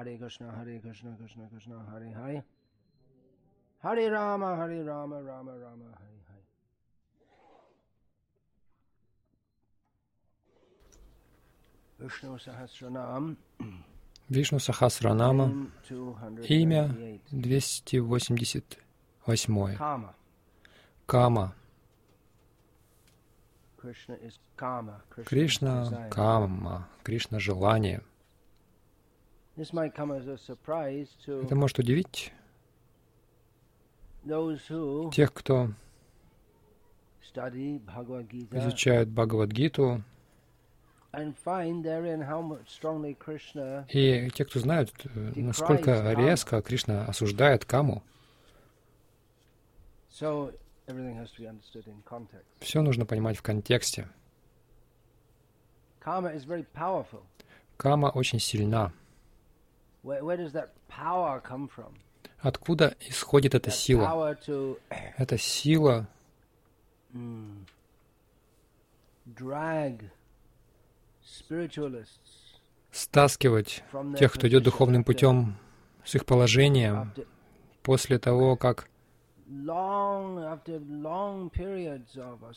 Hare Krishna, Hare Krishna, Krishna Krishna, Hare Hare. Hare Rama, Hare Rama, Rama Rama, Hare Hare. Vishnu Sahasranam, Вишну Сахасранама, name 288. имя 288. Kama. Кама. Is Кришна. Кама. Кришна желание. Это может удивить тех, кто изучает Бхагавадгиту, и те, кто знают, э, насколько резко Кришна осуждает Каму. Все нужно понимать в контексте. Кама очень сильна. Откуда исходит эта сила? Эта сила mm, spiritualists стаскивать тех, кто идет духовным путем с их положением после того, как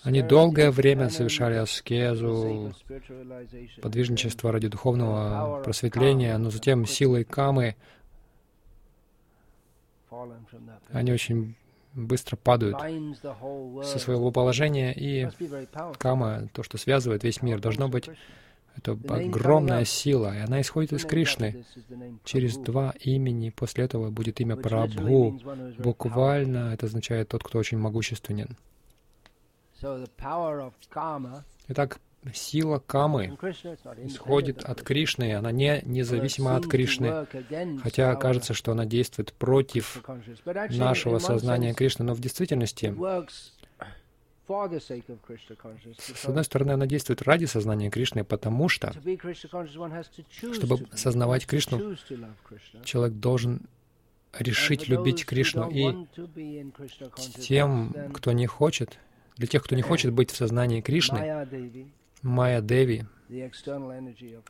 они долгое время совершали аскезу, подвижничество ради духовного просветления, но затем силой камы они очень быстро падают со своего положения, и кама, то, что связывает весь мир, должно быть? Это огромная сила, и она исходит из Кришны. Через два имени после этого будет имя Прабху. Буквально это означает тот, кто очень могущественен. Итак, сила камы исходит от. Кришны, она не независима от Кришны, хотя кажется, что она действует против нашего сознания Кришны, но в действительности, с одной стороны, она действует ради сознания Кришны, потому что Чтобы сознавать Кришну, человек должен решить любить Кришну. И тем, кто не хочет, для тех, кто не хочет быть в сознании Кришны, Майя Деви,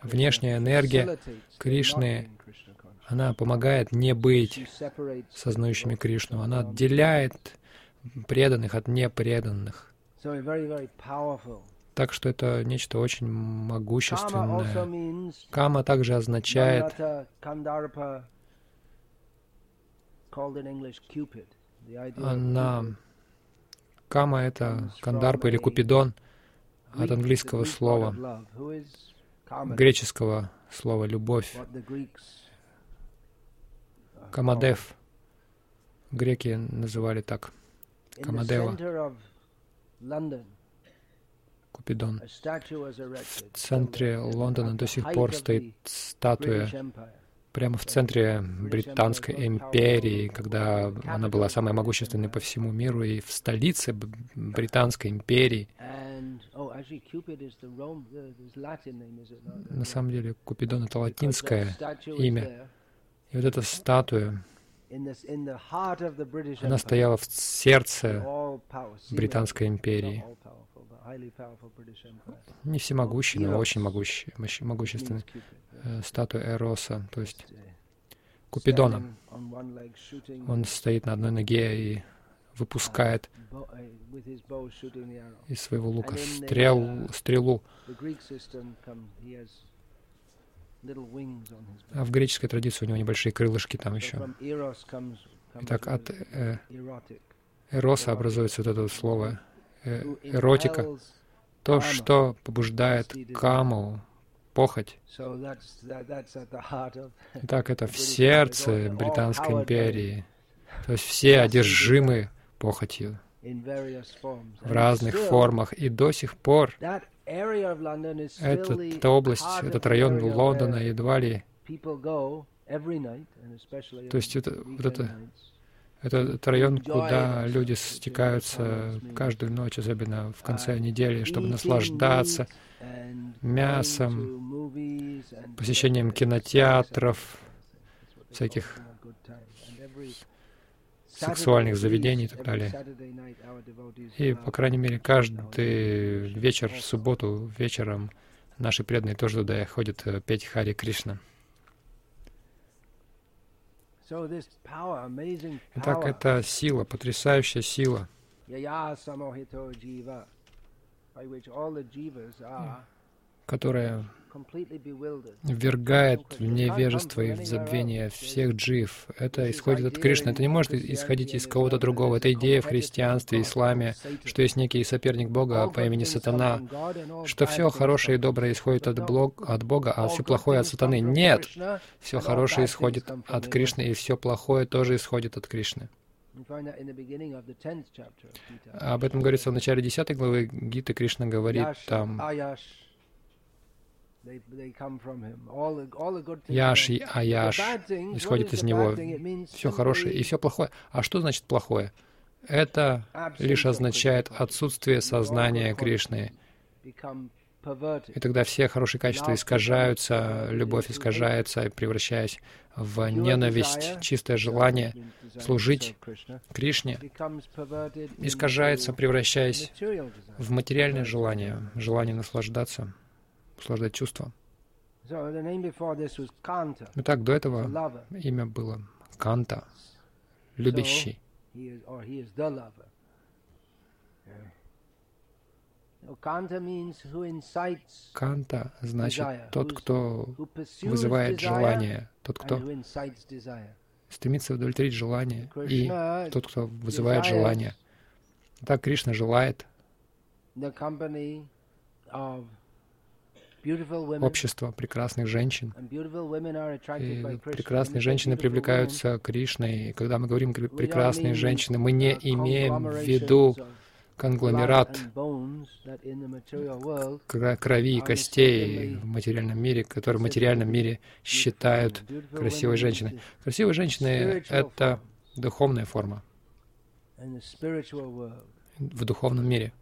внешняя энергия Кришны, она помогает не быть сознающими Кришну. Она отделяет преданных от непреданных. Так что это нечто очень могущественное. Кама также означает она Кама — это Кандарпа или Купидон от английского слова, греческого слова «любовь». uh, Камадев. Греки называли так Камадева. Купидон. В центре Лондона до сих пор стоит статуя прямо в центре Британской империи, когда она была самой могущественной по всему миру, и в столице Британской империи. Oh? На самом деле Купидон — это латинское имя. И вот эта статуя, она стояла в сердце Британской империи. Не всемогущий, но очень могущий, могущественный. Э, Статуя Эроса, то есть Uh, Купидона. Он стоит на одной ноге и выпускает uh, из своего лука стрел, uh, стрелу. А в греческой традиции у него небольшие крылышки там еще. Итак, от э, эроса образуется вот это вот слово э, эротика. То, что побуждает каму, похоть. Итак, это в сердце Британской империи. То есть все одержимы похотью в разных формах. И до сих пор Этот, эта область, этот район Лондона едва ли То есть это- вот это. Это этот район, куда люди стекаются каждую ночь, особенно в конце Uh, недели, чтобы наслаждаться мясом, посещением кинотеатров, всяких сексуальных заведений и так далее. И, по крайней мере, каждый вечер, в субботу вечером наши преданные тоже туда ходят э, петь Хари Кришна. Итак, это сила, потрясающая сила, которая ввергает в невежество и в забвение всех джив. Это исходит от Кришны. Это не может исходить из кого-то другого. Это идея в христианстве, исламе, что есть некий соперник Бога по имени Сатана, что все хорошее и доброе исходит от, блог, от Бога, а все плохое от Сатаны. Нет! Все хорошее исходит от Кришны, и все плохое тоже исходит от Кришны. Об этом говорится в начале 10 главы Гиты. Кришна говорит там, Яш и Аяш исходит из него. Все хорошее и все плохое. А что значит плохое? Это лишь означает отсутствие сознания Кришны. И тогда все хорошие качества искажаются, любовь искажается, превращаясь в ненависть, чистое желание служить Кришне, искажается, превращаясь в материальное желание, желание наслаждаться наслаждать чувства. Итак, до этого имя было Канта, любящий. Канта значит тот, кто вызывает желание, тот, кто стремится удовлетворить желание, и тот, кто вызывает желание. Так Кришна желает общество прекрасных женщин. И прекрасные женщины привлекаются Кришной. И когда мы говорим «прекрасные женщины», мы не имеем в виду конгломерат крови и костей в материальном мире, который в материальном мире считают красивой женщиной. Красивые женщины — это духовная форма в духовном мире.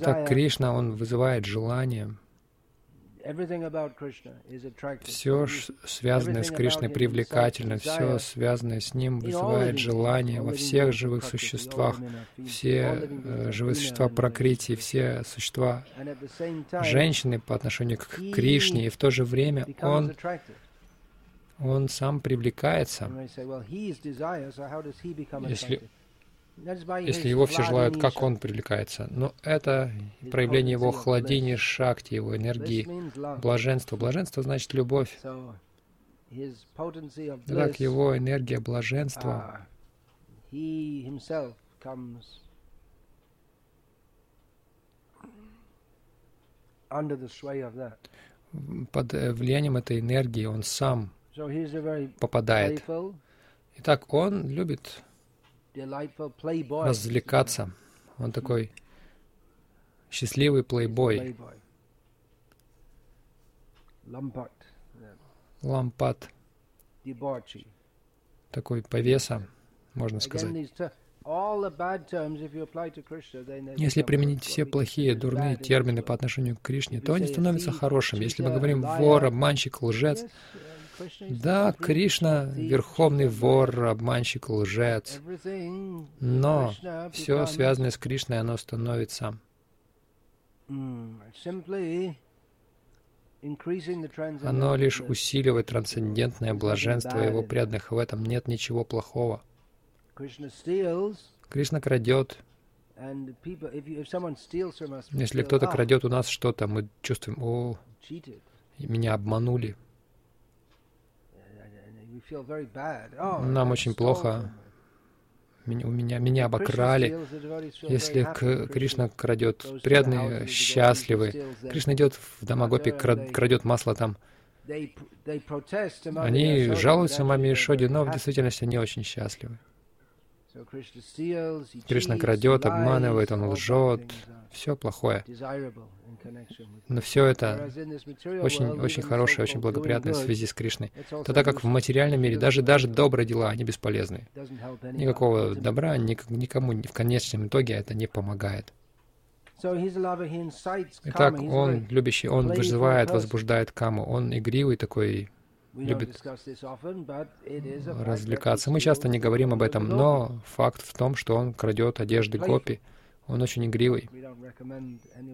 Так Кришна, он вызывает желание. Все, связанное с Кришной, привлекательно, все, связанное с Ним, вызывает желание во всех живых существах, все э, живые существа прокрытия, все существа. Женщины по отношению к Кришне, и в то же время Он он сам привлекается. Если если его все желают, как он привлекается. Но это проявление его хладини шакти, его энергии, блаженства. Блаженство значит любовь. Так его энергия блаженства под э, влиянием этой энергии он сам попадает. Итак, он любит развлекаться. Он такой счастливый плейбой. Лампад. Такой повеса, можно сказать. Если применить все плохие, дурные термины по отношению к Кришне, то они становятся хорошими. Если мы говорим вор, обманщик, лжец, да, Кришна — верховный вор, обманщик, лжец. Но все связанное с Кришной, оно становится оно лишь усиливает трансцендентное блаженство его преданных. В этом нет ничего плохого. Кришна крадет. Если кто-то крадет у нас что-то, мы чувствуем, о, меня обманули. Oh, Нам очень плохо. Меня, меня, меня обокрали. Если к, Кришна крадет, преданные счастливы. Кришна идет в Дамагопи, крадет масло там. Они жалуются маме Ишоде, но в действительности они очень счастливы. Кришна крадет, обманывает, он лжет, все плохое. Но все это очень, очень хорошее, очень благоприятное в связи с Кришной. Тогда как в материальном мире даже, даже добрые дела, они бесполезны. Никакого добра никому в конечном итоге это не помогает. Итак, он любящий, он вызывает, возбуждает каму. Он игривый такой, любит развлекаться. Мы часто не говорим об этом, но факт в том, что он крадет одежды гопи. Он очень игривый.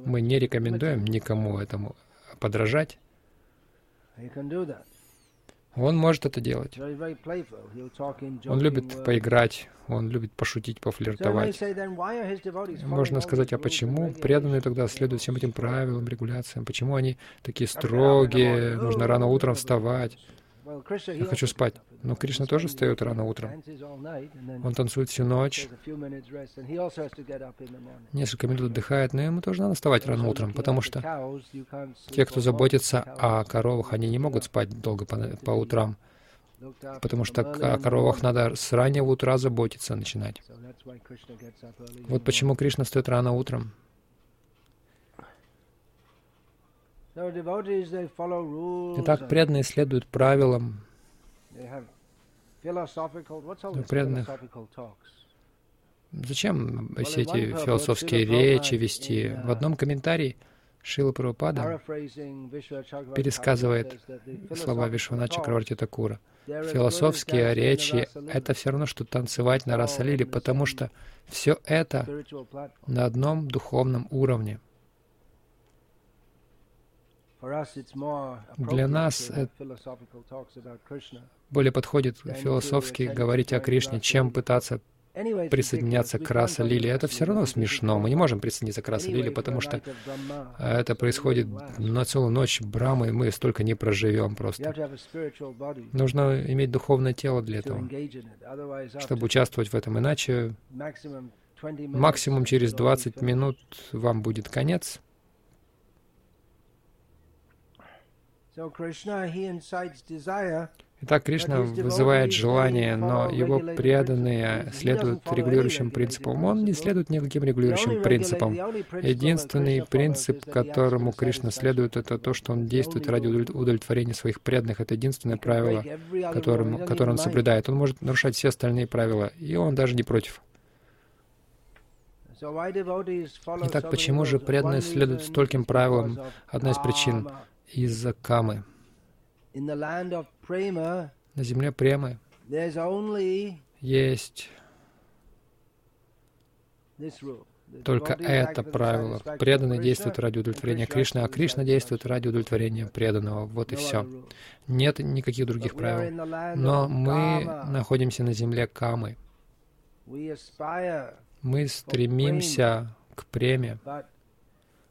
Мы не рекомендуем никому этому подражать. Он может это делать. Он любит поиграть, он любит пошутить, пофлиртовать. Можно сказать, а почему преданные тогда следуют всем этим правилам, регуляциям? Почему они такие строгие? Нужно рано утром вставать. Я хочу спать. Но Кришна тоже встает рано утром. Он танцует всю ночь. Несколько минут отдыхает, но ему тоже надо вставать рано утром, потому что те, кто заботится о коровах, они не могут спать долго по, по утрам, потому что о коровах надо с раннего утра заботиться начинать. Вот почему Кришна встает рано утром. Итак, преданные следуют правилам. Преданных Зачем все эти философские речи вести? В одном комментарии Шила Прабхупада пересказывает слова Вишвана Чакраварти Такура. Философские речи — это все равно, что танцевать на Расалиле, потому что все это на одном духовном уровне. Для нас более подходит философски говорить о Кришне, чем пытаться присоединяться к раса Лили. Это все равно смешно. Мы не можем присоединиться к раса Лили, потому что это происходит на целую ночь Брамы, и мы столько не проживем просто. Нужно иметь духовное тело для этого, чтобы участвовать в этом. Иначе максимум через 20 минут вам будет конец. Итак, Кришна вызывает желание, но его преданные следуют регулирующим принципам. Он не следует никаким регулирующим принципам. Единственный принцип, которому Кришна следует, это то, что он действует ради удовлетворения своих преданных. Это единственное правило, которым, которое он соблюдает. Он может нарушать все остальные правила, и он даже не против. Итак, почему же преданные следуют стольким правилам? Одна из причин из-за камы. На земле премы есть только это правило. Преданный действует ради удовлетворения Кришны, а Кришна действует ради удовлетворения преданного. Вот и все. Нет никаких других правил. Но мы находимся на земле Камы. Мы стремимся к преме,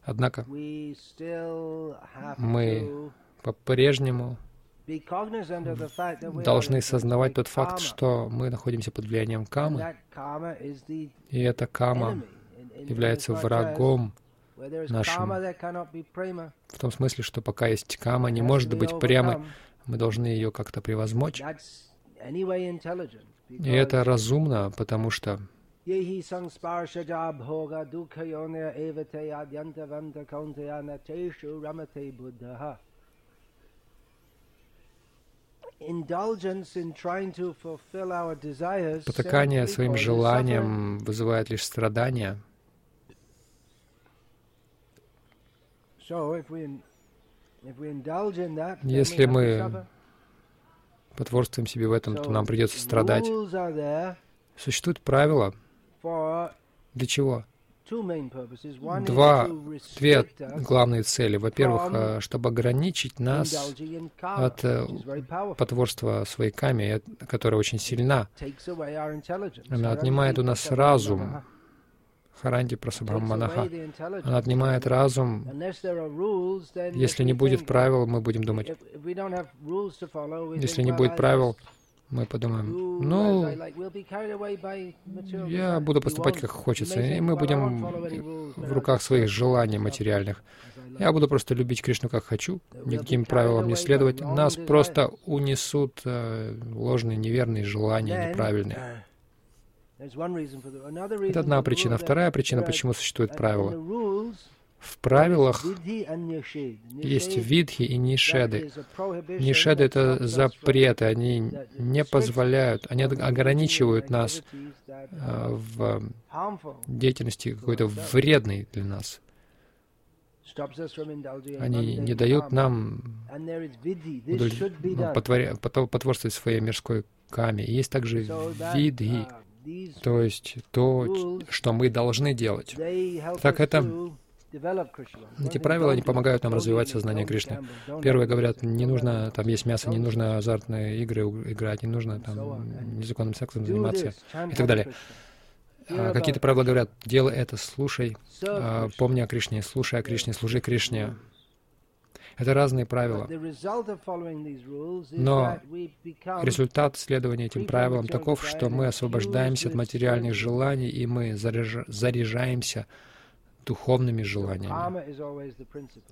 однако мы по-прежнему должны сознавать тот факт, что мы находимся под влиянием камы, и эта кама является врагом нашим. В том смысле, что пока есть кама, не может быть премы, мы должны ее как-то превозмочь. И это разумно, потому что Потакание своим желанием вызывает лишь страдания. Если мы потворствуем себе в этом, то нам придется страдать. Существуют правила. Для чего? Два, две главные цели. Во-первых, э, чтобы ограничить нас от э, потворства своей каме, которая очень сильна. Она отнимает у нас разум. Харанди Прасабхаманаха. Она отнимает разум. Если не будет правил, мы будем думать. Если не будет правил, мы подумаем, ну, я буду поступать как хочется, и мы будем в руках своих желаний материальных. Я буду просто любить Кришну как хочу, никаким правилам не следовать. Нас просто унесут э, ложные, неверные желания, неправильные. Это одна причина. Вторая причина, почему существуют правила. В правилах есть видхи и нишеды. Нишеды — это запреты, они не позволяют, они ограничивают нас э, в деятельности какой-то вредной для нас. Они не дают нам удовлет... ну, потворствовать своей мирской каме. Есть также видхи, то есть то, что мы должны делать. Так это Эти правила не помогают нам развивать сознание Кришны. Первые говорят, не нужно там есть мясо, не нужно азартные игры играть, не нужно там незаконным сексом заниматься и так далее. А какие-то правила говорят, делай это, слушай, а, помни о Кришне, слушай о Кришне, служи Кришне. Это разные правила. Но результат следования этим правилам таков, что мы освобождаемся от материальных желаний, и мы заряжаемся духовными желаниями.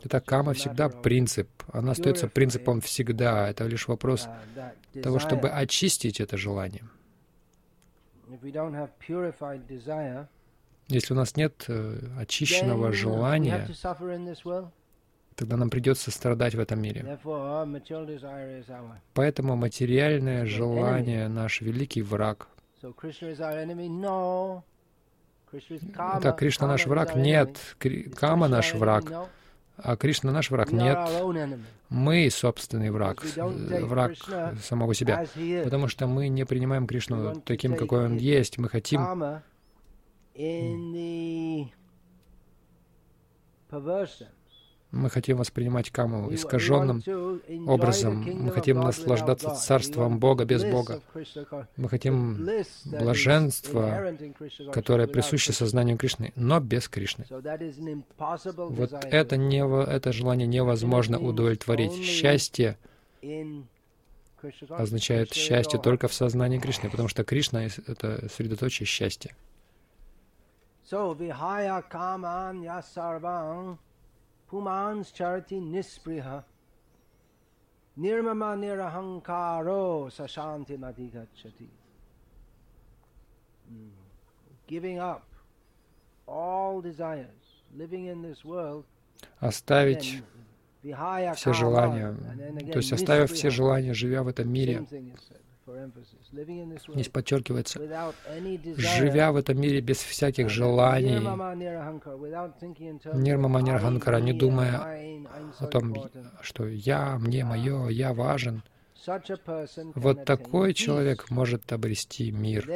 Это кама всегда принцип. Она остается принципом всегда. Это лишь вопрос uh, того, чтобы очистить это желание. Если у нас нет э, очищенного желания, тогда нам придется страдать в этом мире. Поэтому материальное желание — наш великий враг. Так, Кришна наш враг? Нет. Кама наш враг. А Кришна наш враг? Нет. Мы собственный враг, враг самого себя. Потому что мы не принимаем Кришну таким, какой он есть. Мы хотим мы хотим воспринимать каму искаженным образом. Мы хотим наслаждаться царством Бога без Бога. Мы хотим блаженства, которое присуще сознанию Кришны, но без Кришны. Вот это, не, это желание невозможно удовлетворить. Счастье означает счастье только в сознании Кришны, потому что Кришна — это средоточие счастья. So, pumans charati nispriha nirmama nirahankaro sashanti madhigachati. Giving up all desires, living in this world, оставить все желания, то есть оставив все желания, живя в этом мире, Здесь подчеркивается, живя в этом мире без всяких желаний, нирмама нирханкара, не думая о том, что я, мне, мое, я важен, вот такой человек может обрести мир.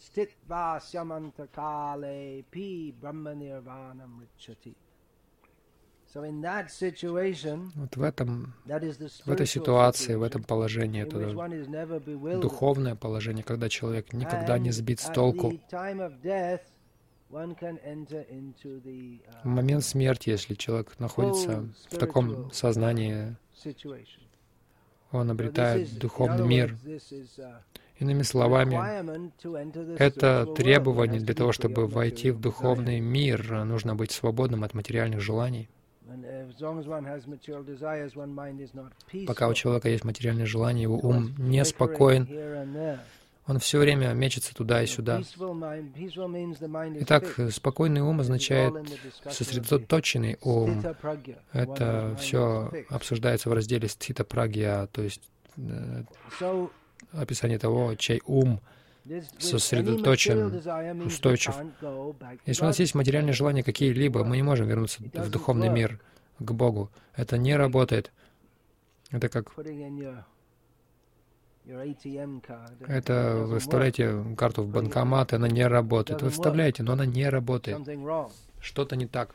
Stitva syamantakale pi brahma nirvanam richati. Вот в этом, в этой ситуации, в этом положении, это духовное положение, когда человек никогда не сбит с толку. Uh, в момент смерти, если человек находится в таком сознании, он обретает духовный мир. Uh, Иными словами, это требование для того, чтобы войти в духовный мир. Нужно быть свободным от материальных желаний. Пока у человека есть материальные желания, его ум неспокоен, он все время мечется туда и сюда. Итак, спокойный ум означает сосредоточенный ум. Это все обсуждается в разделе стхита прагья, то есть э, описание того, чей ум сосредоточен, устойчив. Если у нас есть материальные желания какие-либо, мы не можем вернуться в духовный мир, к Богу. Это не работает. Это как... Это вы вставляете карту в банкомат, и она не работает. Вы вставляете, но она не работает. Что-то не так.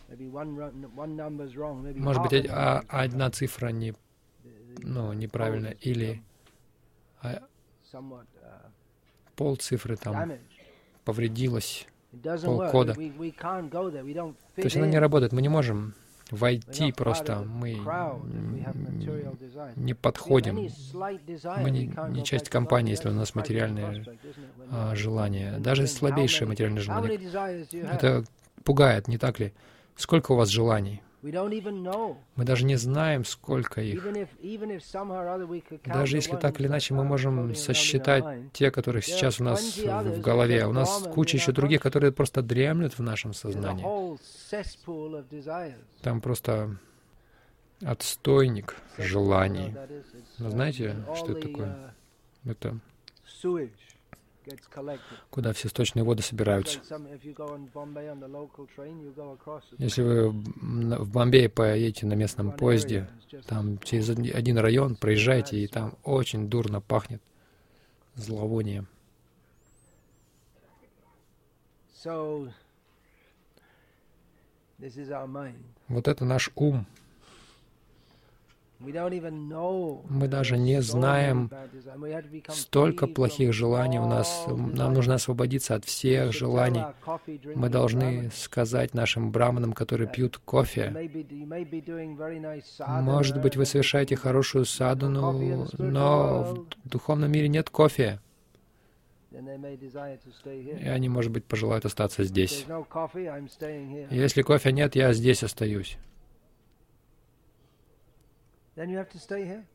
Может быть, а, одна цифра не, ну, неправильная, или а, пол цифры там повредилась, полкода. То есть она не работает, мы не можем войти просто, мы не подходим. Мы не, не часть компании, если у нас материальные а, желания. Даже слабейшие материальные желания. Это пугает, не так ли? Сколько у вас желаний? Мы даже не знаем, сколько их. Даже если так или иначе мы можем сосчитать те, которые сейчас у нас в голове. У нас куча еще других, которые просто дремлют в нашем сознании. Там просто отстойник желаний. Вы знаете, что это такое? Uh, это куда все сточные воды собираются. Если вы в Бомбее поедете на местном поезде, там через один район проезжаете, и там очень дурно пахнет зловонием. Вот это наш ум. Мы даже не знаем столько плохих желаний у нас. Нам нужно освободиться от всех желаний. Мы должны сказать нашим браманам, которые пьют кофе, может быть, вы совершаете хорошую садану, но в духовном мире нет кофе. И они, может быть, пожелают остаться здесь. Если кофе нет, я здесь остаюсь.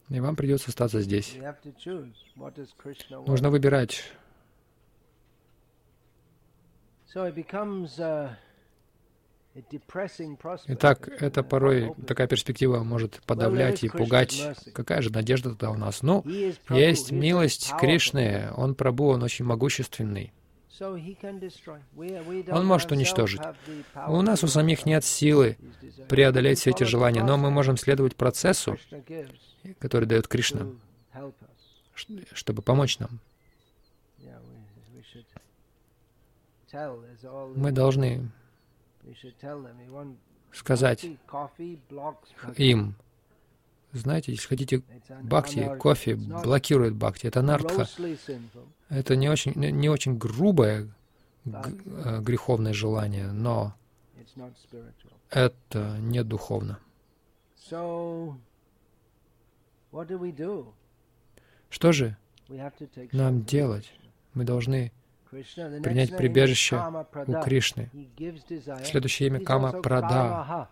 И вам придется остаться здесь. Нужно выбирать. Итак, это порой такая перспектива может подавлять и пугать. Какая же надежда тогда у нас? Ну, есть милость Кришны, Он Прабу, Он очень могущественный. Он может уничтожить. У нас у самих нет силы преодолеть все эти желания, но мы можем следовать процессу, который дает Кришна, чтобы помочь нам. Мы должны сказать им, знаете, если хотите бхакти, кофе блокирует бхакти. Это нартха. Это не очень, не очень грубое э, греховное желание, но это не духовно. Что же нам делать? Мы должны принять прибежище у Кришны. Следующее имя Кама Прада.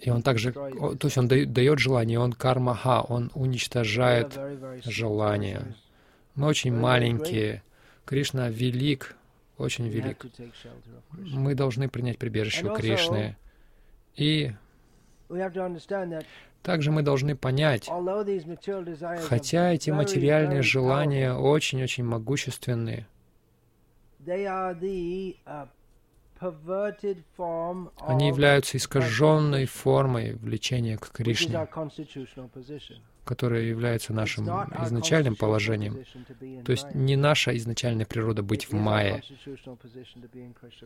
И он также, то есть он дает желание, он кармаха, он уничтожает желание. Мы очень маленькие. Кришна велик, очень велик. Мы должны принять прибежище у Кришны. И также мы должны понять, хотя эти материальные желания очень-очень могущественные, они являются искаженной формой влечения к Кришне, которое является нашим изначальным положением. То есть не наша изначальная природа быть в Майе.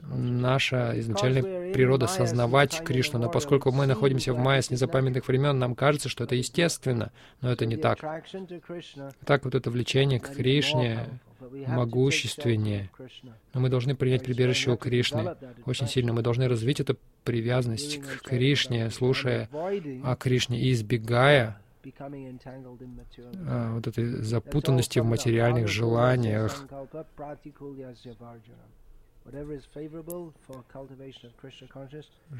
Наша изначальная природа сознавать Кришну. Но поскольку мы находимся в Майе с незапамятных времен, нам кажется, что это естественно, но это не так. Так вот это влечение к Кришне могущественнее. Но мы должны принять прибежище у Кришны. Очень сильно мы должны развить эту привязанность к Кришне, слушая о Кришне и избегая а, вот этой запутанности в материальных желаниях,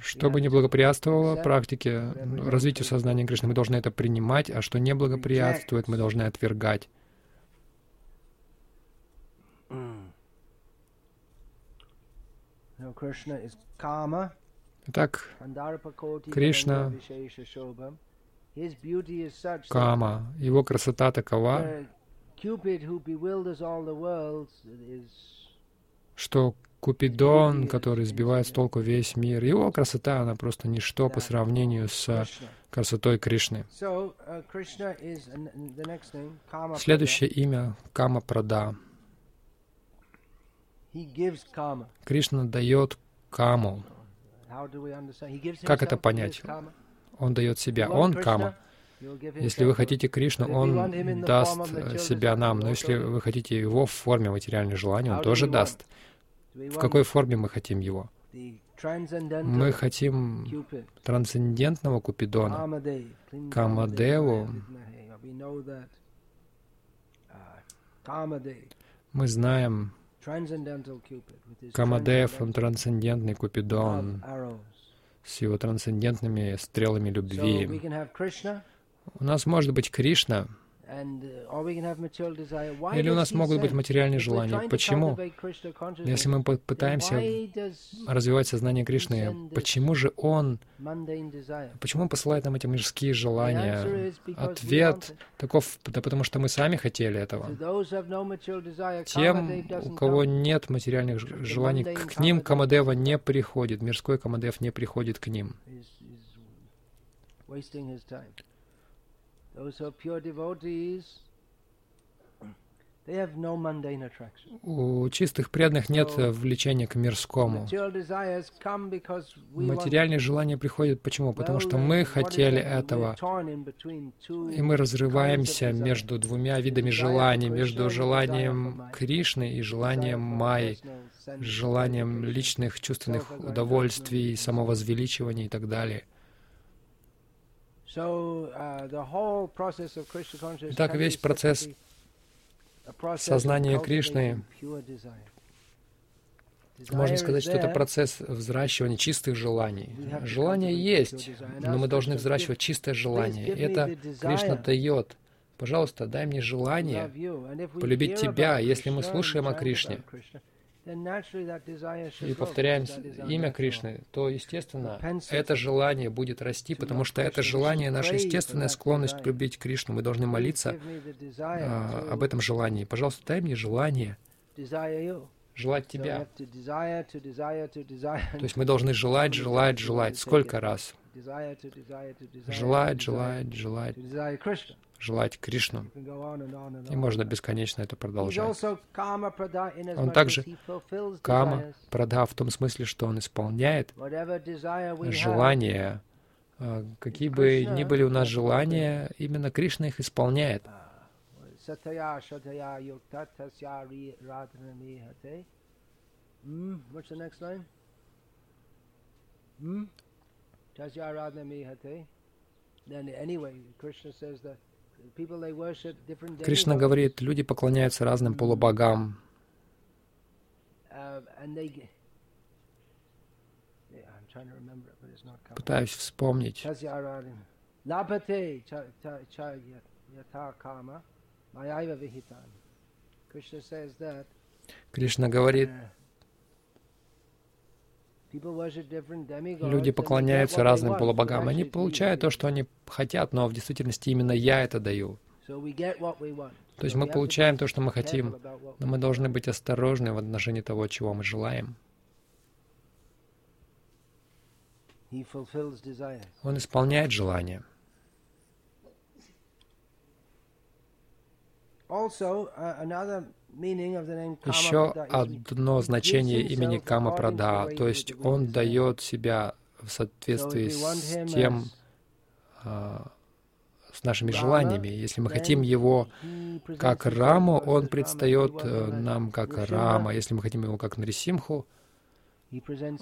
что бы не благоприятствовало практике развитию сознания Кришны, мы должны это принимать, а что не благоприятствует, мы должны отвергать. Итак, Кришна Кама, его красота такова, что Купидон, который сбивает с толку весь мир, его красота, она просто ничто по сравнению с красотой Кришны. Uh, Следующее имя — Кама Прада. Кришна дает каму. Как это понять? Он дает себя. Он кама. Если вы хотите Кришну, Он даст себя нам. Но если вы хотите Его в форме материальных желаний, Он тоже даст. В какой форме мы хотим Его? Мы хотим трансцендентного Купидона, Камадеву. Мы знаем Камадев, он трансцендентный Купидон с его трансцендентными стрелами любви. У нас может быть Кришна, Или у нас могут быть материальные желания. Почему? Если мы пытаемся развивать сознание Кришны, почему же Он, почему Он посылает нам эти мирские желания? Ответ таков, да потому что мы сами хотели этого. Тем, у кого нет материальных желаний, к ним Камадева не приходит, мирской Камадев не приходит к ним. У чистых преданных нет влечения к мирскому. Материальные желания приходят почему? Потому что мы хотели этого. И мы разрываемся между двумя видами желаний, между желанием Кришны и желанием Майи, желанием личных чувственных удовольствий, самовозвеличивания и так далее. Итак, весь процесс сознание Кришны, можно сказать, что это процесс взращивания чистых желаний. Желания есть, но мы должны взращивать чистое желание. Это Кришна дает. Пожалуйста, дай мне желание полюбить Тебя, если мы слушаем о Кришне и повторяем имя Кришны, то, естественно, это желание будет расти, потому что это желание, наша естественная склонность любить Кришну. Мы должны молиться а, об этом желании. Пожалуйста, дай мне желание желать Тебя. То есть мы должны желать, желать, желать. Сколько раз? Желать, желать, желать желать Кришну. И можно бесконечно это продолжать. Он также кама прада в том смысле, что он исполняет желания, а, какие бы ни были у нас желания, именно Кришна их исполняет. Then anyway, Krishna says that Кришна говорит, люди поклоняются разным полубогам. Пытаюсь вспомнить. Кришна говорит, Люди поклоняются разным полубогам. Они получают то, что они хотят, но в действительности именно я это даю. То есть мы получаем то, что мы хотим, но мы должны быть осторожны в отношении того, чего мы желаем. Он исполняет желания. Also, uh, another еще одно значение имени Камапрада, то есть он дает себя в соответствии с тем, а, с нашими желаниями. Если мы хотим его как Раму, он предстает э, нам как Рама. Если мы хотим его как Нарисимху,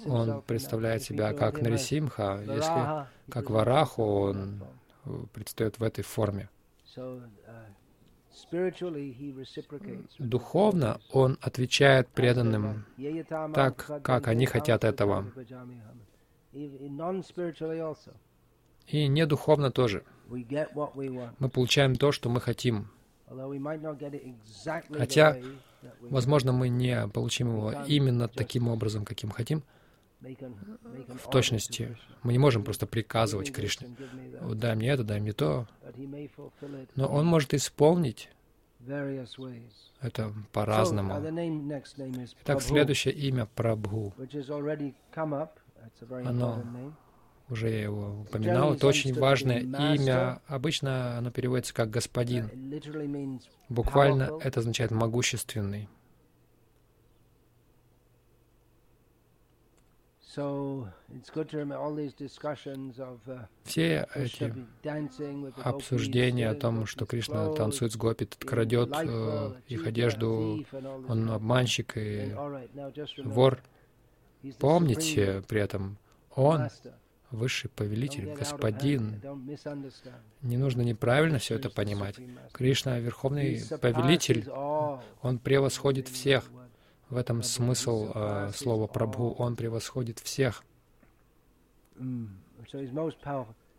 он представляет себя как Нарисимха. Если как Вараху, он предстает в этой форме. Духовно он отвечает преданным так, как они хотят этого. И не духовно тоже. Мы получаем то, что мы хотим. Хотя, возможно, мы не получим его именно таким образом, каким хотим, в точности. Мы не можем просто приказывать Кришне, дай мне это, дай мне то. Но он может исполнить это по-разному. Итак, следующее имя Прабху. Оно уже я его упоминал. Это очень важное имя. Обычно оно переводится как «господин». Буквально это означает «могущественный». Все эти обсуждения о том, что Кришна танцует с гопи, крадет э, их одежду, он обманщик и вор. Помните при этом, он высший повелитель, господин. Не нужно неправильно все это понимать. Кришна — верховный повелитель, он превосходит всех. В этом смысл э, слова Прабху. Он превосходит всех.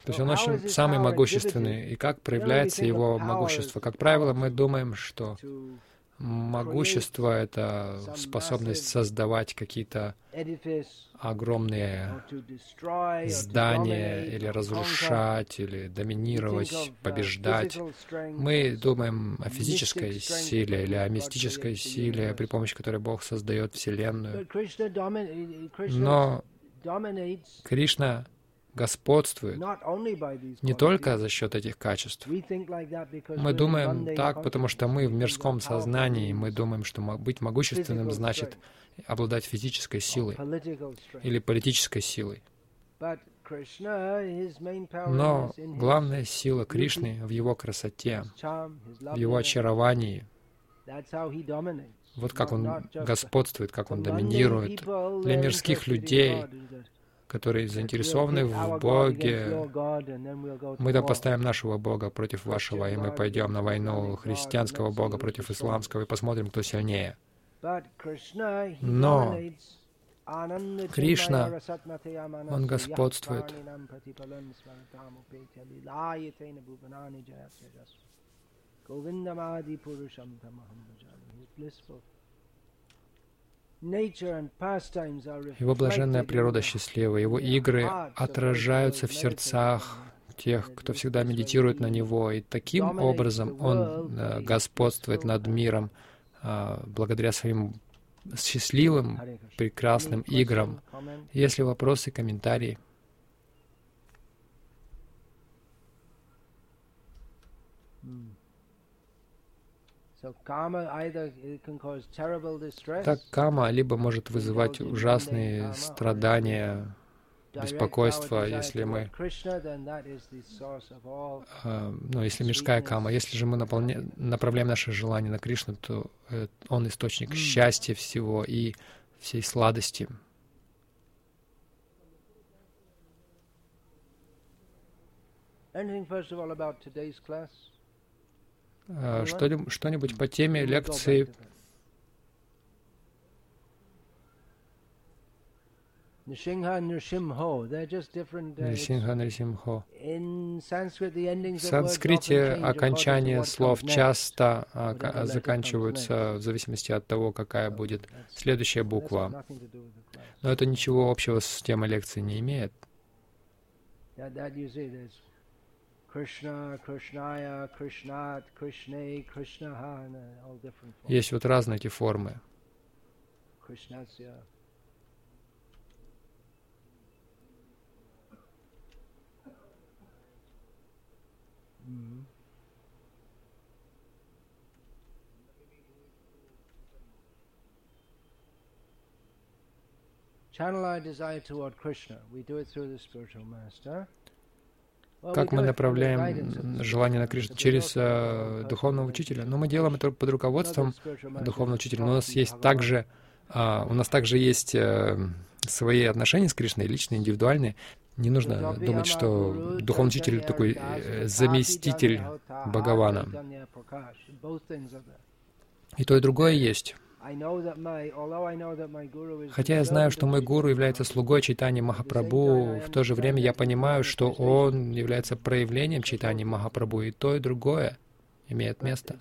То есть он очень самый могущественный. И как проявляется его могущество? Как правило, мы думаем, что могущество — это способность создавать какие-то огромные здания или разрушать, или доминировать, побеждать. Мы думаем о физической силе или о мистической силе, при помощи которой Бог создает Вселенную. Но Кришна господствует не только за счет этих качеств. Мы думаем так, потому что мы в мирском сознании, мы думаем, что быть могущественным значит обладать физической силой или политической силой. Но главная сила Кришны в его красоте, в его очаровании. Вот как он господствует, как он доминирует. Для мирских людей которые заинтересованы в Боге. Мы там поставим нашего Бога против вашего, и мы пойдем на войну христианского Бога против исламского и посмотрим, кто сильнее. Но Кришна, Он господствует. Его блаженная природа счастлива, его игры отражаются в сердцах тех, кто всегда медитирует на него, и таким образом он э, господствует над миром а, благодаря своим счастливым, прекрасным играм. Если вопросы, комментарии. Так кама либо может вызывать ужасные страдания, беспокойство, если мы, э, ну, если мирская кама, если же мы наполня, направляем наше желание на Кришну, то э, он источник счастья всего и всей сладости. Anything, first of all, about today's class? Э, что-нибудь по теме лекции Нрисимха Нрисимхо. В санскрите окончания слов часто а, заканчиваются в зависимости от того, какая будет следующая буква. Но это ничего общего с темой лекции не имеет. Есть вот разные эти формы. Mm-hmm. Channel our desire toward Krishna. We do it through the spiritual master. Как мы направляем желание на Кришну? Через э, духовного учителя. Но мы делаем это под руководством духовного учителя. Но у нас есть также, э, у нас также есть э, свои отношения с Кришной, личные, индивидуальные. Не нужно думать, что духовный учитель такой э, заместитель Бхагавана. И то, и другое есть. Хотя я знаю, что мой гуру является слугой Чайтани Махапрабху, в то же время я понимаю, что он является проявлением Чайтани Махапрабху, и то, и другое имеет место.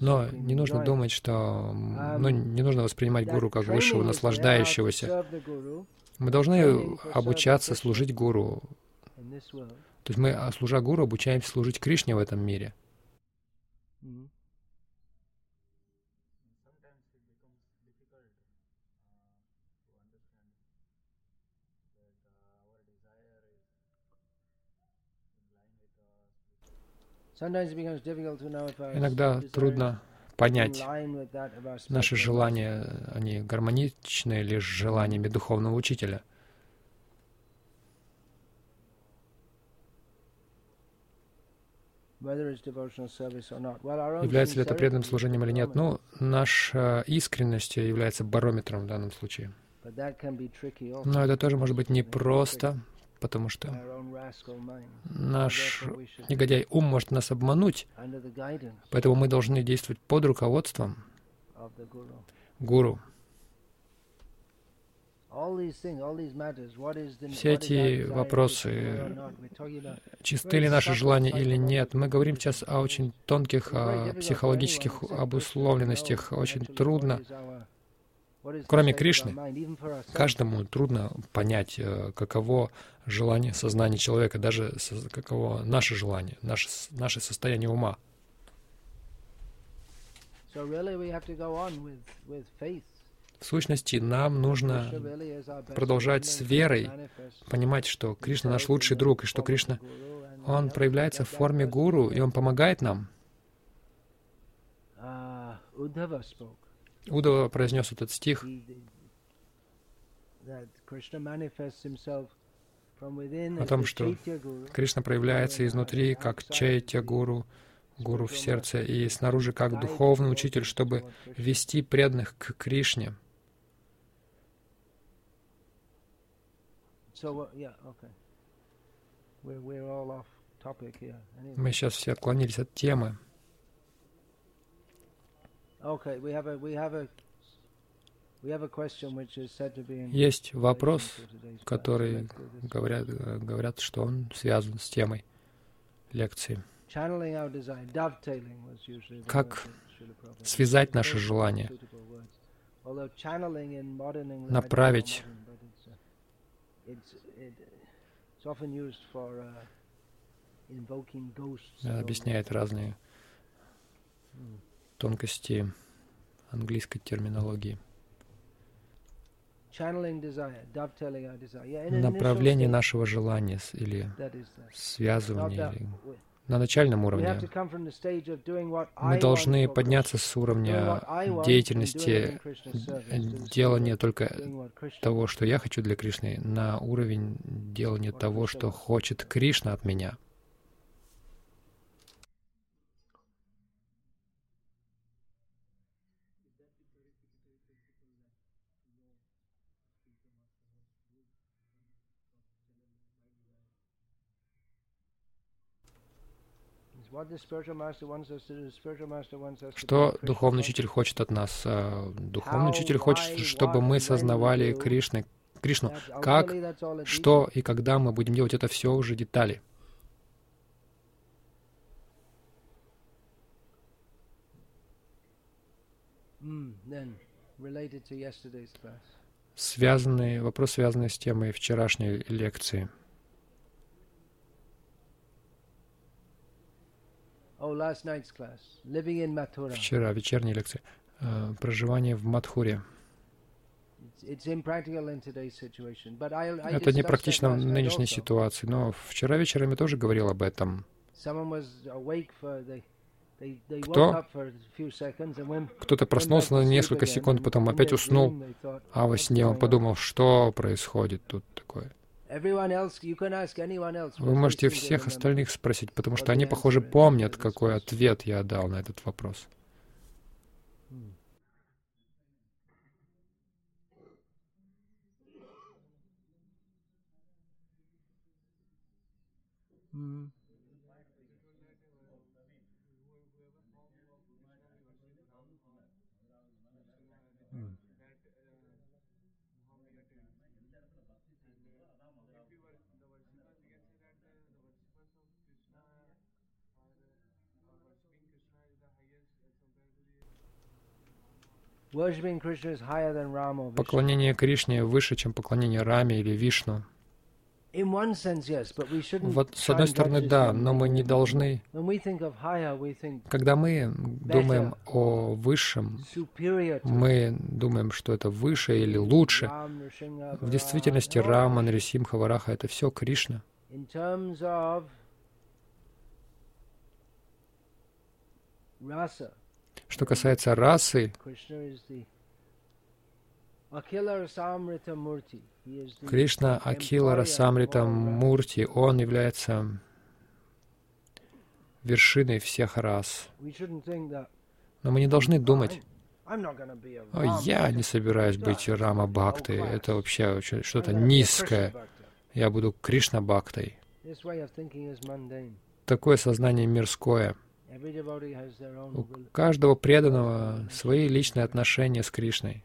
Но не нужно думать, что... Ну, не нужно воспринимать гуру как высшего наслаждающегося. Мы должны обучаться служить гуру. То есть мы, служа гуру, обучаемся служить Кришне в этом мире. Иногда трудно понять, наши желания, они гармоничны ли с желаниями духовного учителя. Является ли это преданным служением или нет? Ну, наша искренность является барометром в данном случае. Но это тоже может быть непросто, потому что наш негодяй ум может нас обмануть, поэтому мы должны действовать под руководством гуру. Все эти вопросы, чисты ли наши желания или нет, мы говорим сейчас о очень тонких о психологических обусловленностях. Очень трудно Кроме Кришны, каждому трудно понять, э, каково желание сознания человека, даже каково наше желание, наше, наше состояние ума. В сущности, нам нужно продолжать с верой понимать, что Кришна наш лучший друг, и что Кришна, Он проявляется в форме гуру, и Он помогает нам. Удава произнес этот стих, о том, что Кришна проявляется изнутри как Чайтя Гуру, Гуру в сердце, и снаружи как духовный учитель, чтобы вести преданных к Кришне. Мы сейчас все отклонились от темы. Есть вопрос, который говорят, говорят, что он связан с темой лекции. Как связать наши желания, направить. объясняет разные тонкости английской терминологии. Направление нашего желания или связывание, или на начальном уровне. Мы должны подняться с уровня деятельности, делания только того, что я хочу для Кришны, на уровень делания того, что хочет Кришна от меня. Что духовный учитель хочет от нас? А, духовный учитель хочет, чтобы мы сознавали Кришны, Кришну. Как, что и когда мы будем делать это все уже детали. Hmm, связанный, вопрос, связанный с темой вчерашней лекции — Вчера, вечерняя лекция. Э, проживание в Мадхуре. Это непрактично в нынешней ситуации, но вчера вечером я тоже говорил об этом. Кто? Кто-то проснулся на несколько секунд, потом опять уснул, а во сне он подумал, что происходит тут такое. Вы можете всех остальных спросить, потому что они, похоже, помнят, какой ответ я дал на этот вопрос. Mm-hmm. Поклонение Кришне выше, чем поклонение Раме или Вишну. Вот с одной стороны, да, но мы не должны, когда мы думаем о высшем, мы думаем, что это выше или лучше. В действительности Рама, Нарисимха, Вараха — это все Кришна. Rasa, что касается расы, Кришна Акила Расамрита Мурти, он является вершиной всех рас. Но мы не должны думать, о, я не собираюсь быть Рама Бхактой, это вообще что-то низкое, я буду Кришна Бхактой. Такое сознание мирское — у каждого преданного свои личные отношения с Кришной.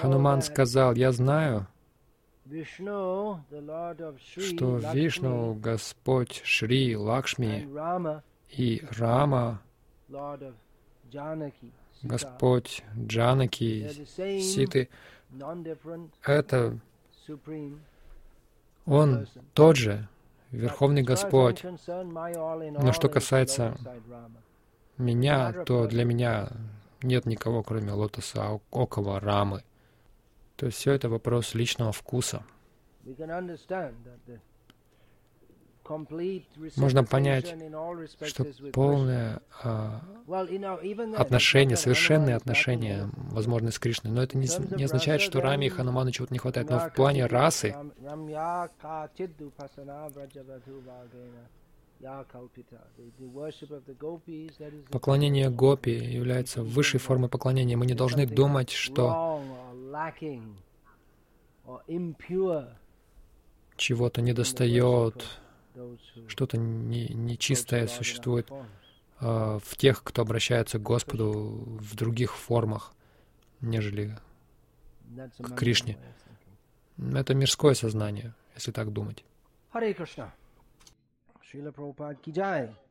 Хануман сказал, я знаю, что Вишну, Господь Шри Лакшми и Рама, Господь, Джанаки, Ситы — это Он тот же, Верховный Господь. Но что касается меня, то для меня нет никого, кроме лотоса около рамы. То есть все это вопрос личного вкуса. Можно понять, что полное а, отношение, совершенные отношения возможны с Кришной, но это не, не означает, что Раме и Хануману чего-то не хватает. Но в плане расы Поклонение гопи является высшей формой поклонения. Мы не должны думать, что чего-то недостает, что-то нечистое существует э, в тех, кто обращается к Господу в других формах, нежели к Кришне. Это мирское сознание, если так думать. Hare Krishna. Srila Prabhupada ki jai.